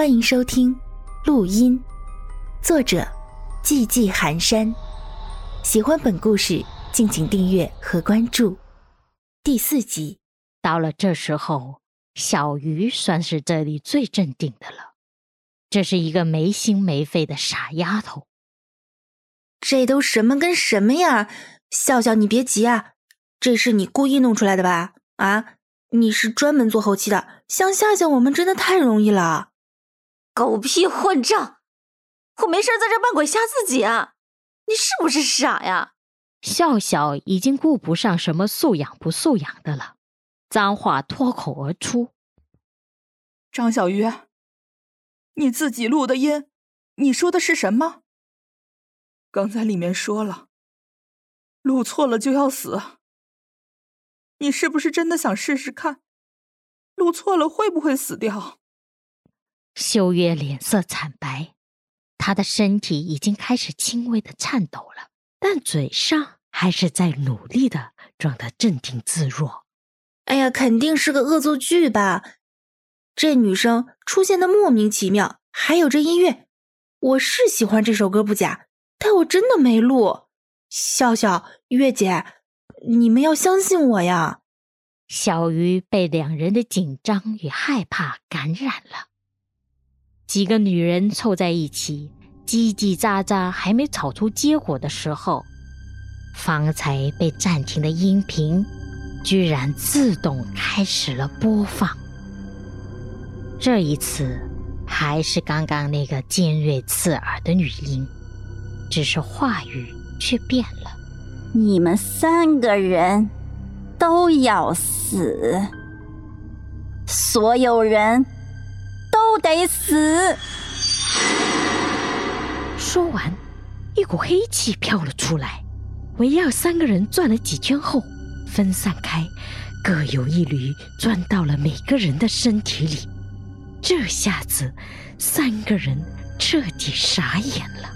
欢迎收听录音，作者寂寂寒山。喜欢本故事，敬请订阅和关注。第四集，到了这时候，小鱼算是这里最镇定的了。这是一个没心没肺的傻丫头。这都什么跟什么呀？笑笑，你别急啊，这是你故意弄出来的吧？啊，你是专门做后期的，想吓吓我们真的太容易了。狗屁混账！我没事在这扮鬼吓自己啊！你是不是傻呀？笑笑已经顾不上什么素养不素养的了，脏话脱口而出。张小鱼，你自己录的音，你说的是什么？刚才里面说了，录错了就要死。你是不是真的想试试看，录错了会不会死掉？修月脸色惨白，他的身体已经开始轻微的颤抖了，但嘴上还是在努力的装得镇定自若。哎呀，肯定是个恶作剧吧？这女生出现的莫名其妙，还有这音乐，我是喜欢这首歌不假。但我真的没录，笑笑、月姐，你们要相信我呀！小鱼被两人的紧张与害怕感染了。几个女人凑在一起，叽叽喳喳，还没吵出结果的时候，方才被暂停的音频居然自动开始了播放。这一次，还是刚刚那个尖锐刺耳的女音。只是话语却变了，你们三个人都要死，所有人都得死。说完，一股黑气飘了出来，围绕三个人转了几圈后，分散开，各有一缕钻到了每个人的身体里。这下子，三个人彻底傻眼了。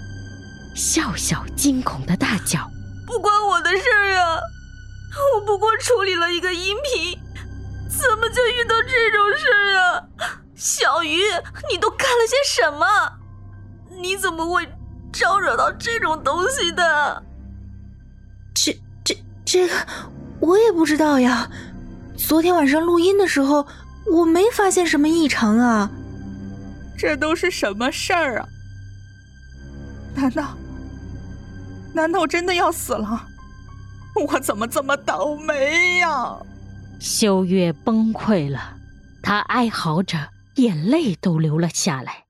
笑笑惊恐的大叫：“不关我的事儿啊！我不过处理了一个音频，怎么就遇到这种事啊？小鱼，你都干了些什么？你怎么会招惹到这种东西的？这、这、这个我也不知道呀。昨天晚上录音的时候，我没发现什么异常啊。这都是什么事儿啊？难道？”难道真的要死了？我怎么这么倒霉呀？修月崩溃了，他哀嚎着，眼泪都流了下来。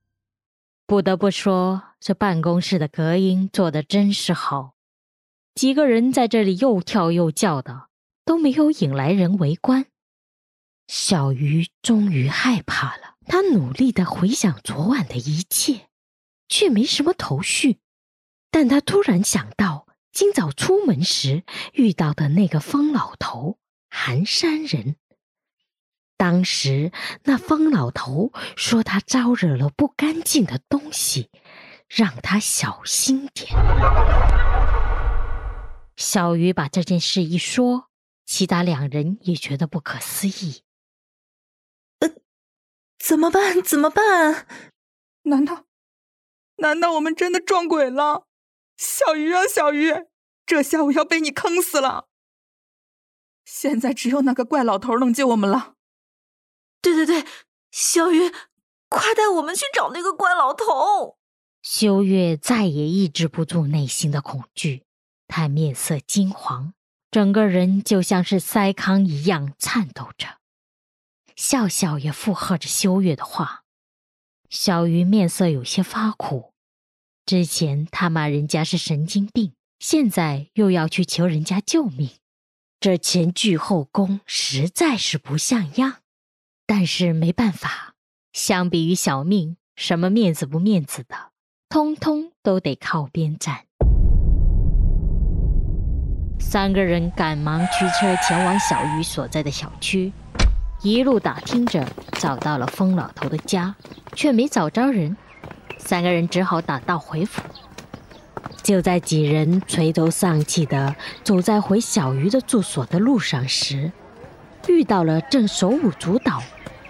不得不说，这办公室的隔音做的真是好，几个人在这里又跳又叫的，都没有引来人围观。小鱼终于害怕了，他努力的回想昨晚的一切，却没什么头绪。但他突然想到，今早出门时遇到的那个疯老头寒山人。当时那疯老头说他招惹了不干净的东西，让他小心点。小鱼把这件事一说，其他两人也觉得不可思议。呃，怎么办？怎么办？难道，难道我们真的撞鬼了？小鱼啊，小鱼，这下我要被你坑死了！现在只有那个怪老头能救我们了。对对对，小鱼，快带我们去找那个怪老头！修月再也抑制不住内心的恐惧，他面色金黄，整个人就像是筛糠一样颤抖着。笑笑也附和着修月的话，小鱼面色有些发苦。之前他骂人家是神经病，现在又要去求人家救命，这前倨后恭实在是不像样。但是没办法，相比于小命，什么面子不面子的，通通都得靠边站。三个人赶忙驱车前往小鱼所在的小区，一路打听着，找到了疯老头的家，却没找着人。三个人只好打道回府。就在几人垂头丧气的走在回小鱼的住所的路上时，遇到了正手舞足蹈、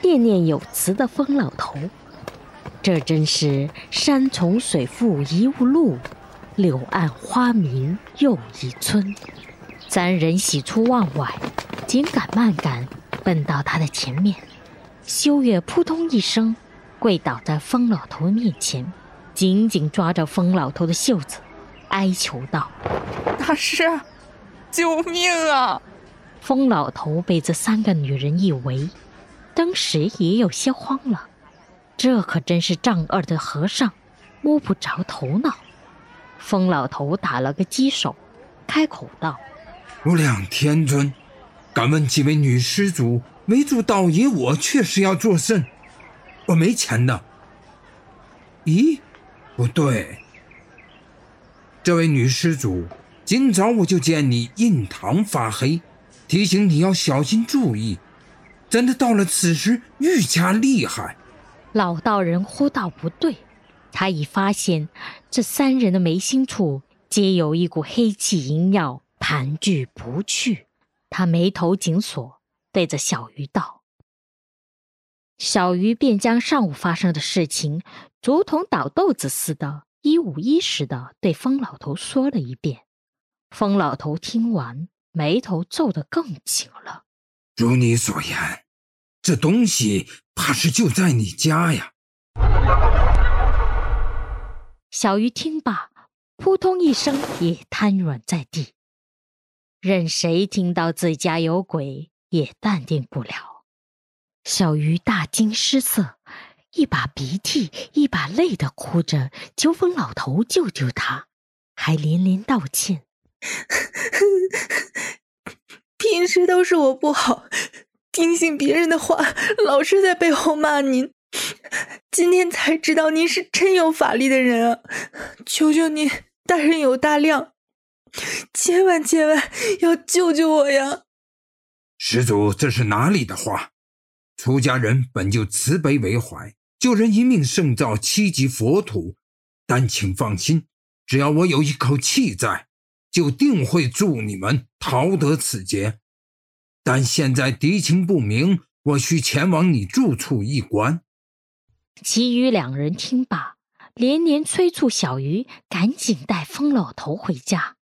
念念有词的疯老头。这真是山重水复疑无路，柳暗花明又一村。三人喜出望外，紧赶慢赶，奔到他的前面。修月扑通一声，跪倒在疯老头面前，紧紧抓着疯老头的袖子，哀求道：“大师，救命啊！”疯老头被这三个女人一围，当时也有些慌了。这可真是丈二的和尚，摸不着头脑。疯老头打了个鸡手，开口道：“无量天尊，敢问几位女施主，为主道爷我确实要做甚？我没钱的。咦，不对，这位女施主，今早我就见你印堂发黑，提醒你要小心注意。真的到了此时愈加厉害？”老道人忽道不对，他已发现这三人的眉心处皆有一股黑气萦绕，盘踞不去。他眉头紧锁，对着小鱼道：“小鱼便将上午发生的事情，如同倒豆子似的，一五一十的对疯老头说了一遍。”疯老头听完，眉头皱得更紧了。如你所言。这东西怕是就在你家呀！小鱼听罢，扑通一声也瘫软在地。任谁听到自家有鬼，也淡定不了。小鱼大惊失色，一把鼻涕一把泪的哭着求疯老头救救他，还连连道歉：“ 平时都是我不好。”听信别人的话，老是在背后骂您。今天才知道您是真有法力的人啊！求求您，大人有大量，千万千万要救救我呀！施主，这是哪里的话？出家人本就慈悲为怀，救人一命胜造七级佛土。但请放心，只要我有一口气在，就定会助你们逃得此劫。但现在敌情不明，我需前往你住处一观。其余两人听罢，连连催促小鱼赶紧带疯老头回家。